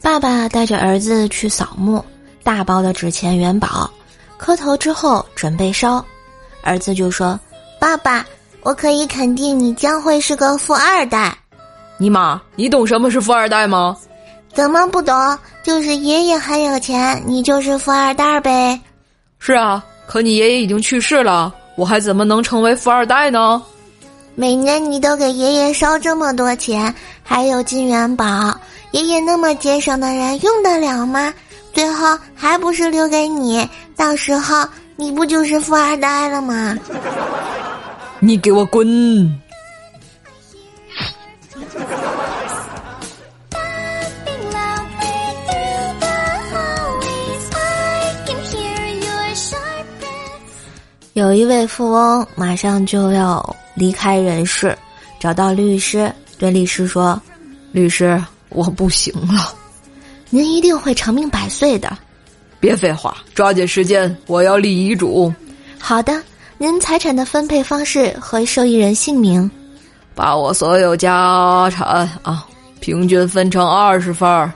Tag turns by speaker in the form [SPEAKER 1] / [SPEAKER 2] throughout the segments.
[SPEAKER 1] 爸爸带着儿子去扫墓，大包的纸钱元宝，磕头之后准备烧。儿子就说：“爸爸，我可以肯定你将会是个富二代。”
[SPEAKER 2] 尼玛，你懂什么是富二代吗？
[SPEAKER 1] 怎么不懂？就是爷爷很有钱，你就是富二代呗。
[SPEAKER 2] 是啊，可你爷爷已经去世了，我还怎么能成为富二代呢？
[SPEAKER 1] 每年你都给爷爷烧这么多钱，还有金元宝，爷爷那么节省的人用得了吗？最后还不是留给你，到时候你不就是富二代了吗？
[SPEAKER 2] 你给我滚！有一位富翁马上就要离开人世，找到律师，对律师说：“律师，我不行了，
[SPEAKER 1] 您一定会长命百岁的。”
[SPEAKER 2] 别废话，抓紧时间，我要立遗嘱。
[SPEAKER 1] 好的，您财产的分配方式和受益人姓名，
[SPEAKER 2] 把我所有家产啊，平均分成二十份儿。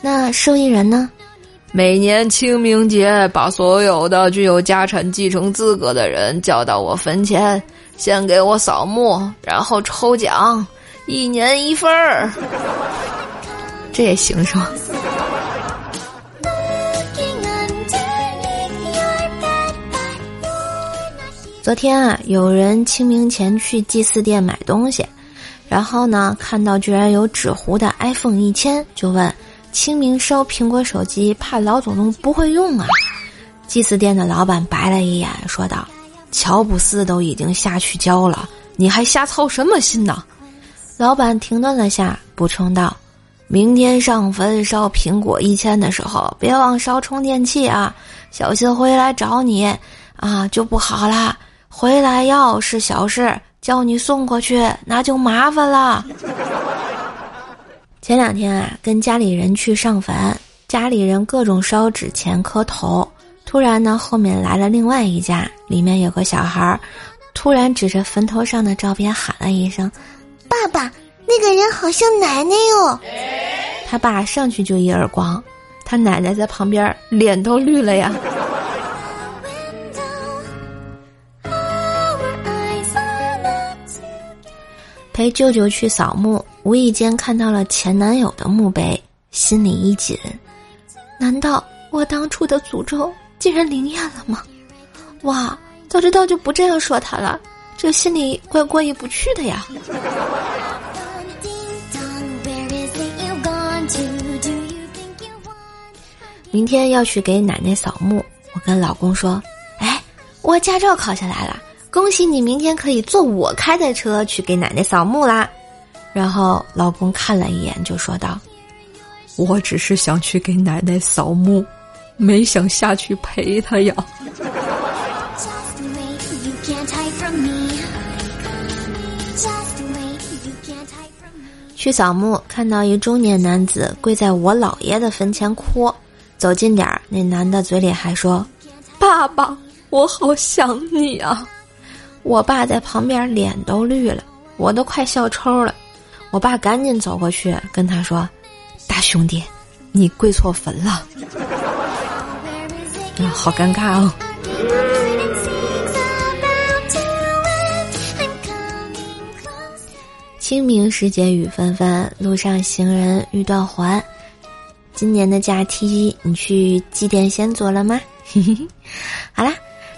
[SPEAKER 1] 那受益人呢？
[SPEAKER 2] 每年清明节，把所有的具有家产继承资格的人叫到我坟前，先给我扫墓，然后抽奖，一年一份儿。这也行是吗？昨天啊，有人清明前去祭祀店买东西，然后呢，看到居然有纸糊的 iPhone 一千，就问。清明烧苹果手机，怕老祖宗不会用啊！祭祀店的老板白了一眼，说道：“乔布斯都已经下去交了，你还瞎操什么心呢？”老板停顿了下，补充道：“明天上坟烧苹果一千的时候，别忘烧充电器啊！小心回来找你啊，就不好啦。回来要是小事，叫你送过去，那就麻烦了。”前两天啊，跟家里人去上坟，家里人各种烧纸钱磕头。突然呢，后面来了另外一家，里面有个小孩儿，突然指着坟头上的照片喊了一声：“
[SPEAKER 1] 爸爸，那个人好像奶奶哟！”
[SPEAKER 2] 他爸上去就一耳光，他奶奶在旁边脸都绿了呀。陪舅舅去扫墓，无意间看到了前男友的墓碑，心里一紧。难道我当初的诅咒竟然灵验了吗？哇，早知道就不这样说他了，这心里怪过意不去的呀。明天要去给奶奶扫墓，我跟老公说：“哎，我驾照考下来了。”恭喜你，明天可以坐我开的车去给奶奶扫墓啦。然后老公看了一眼，就说道：“我只是想去给奶奶扫墓，没想下去陪她呀。”去扫墓，看到一中年男子跪在我姥爷的坟前哭，走近点儿，那男的嘴里还说：“爸爸，我好想你啊。”我爸在旁边脸都绿了，我都快笑抽了。我爸赶紧走过去跟他说：“大兄弟，你跪错坟了。”啊，好尴尬哦。清明时节雨纷纷，路上行人欲断魂。今年的假期你去祭奠先祖了吗？好啦。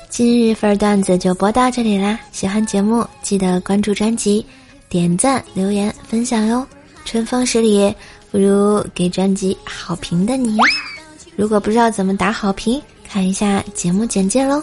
[SPEAKER 2] 今日份段子就播到这里啦！喜欢节目记得关注专辑、点赞、留言、分享哟！春风十里不如给专辑好评的你。如果不知道怎么打好评，看一下节目简介喽。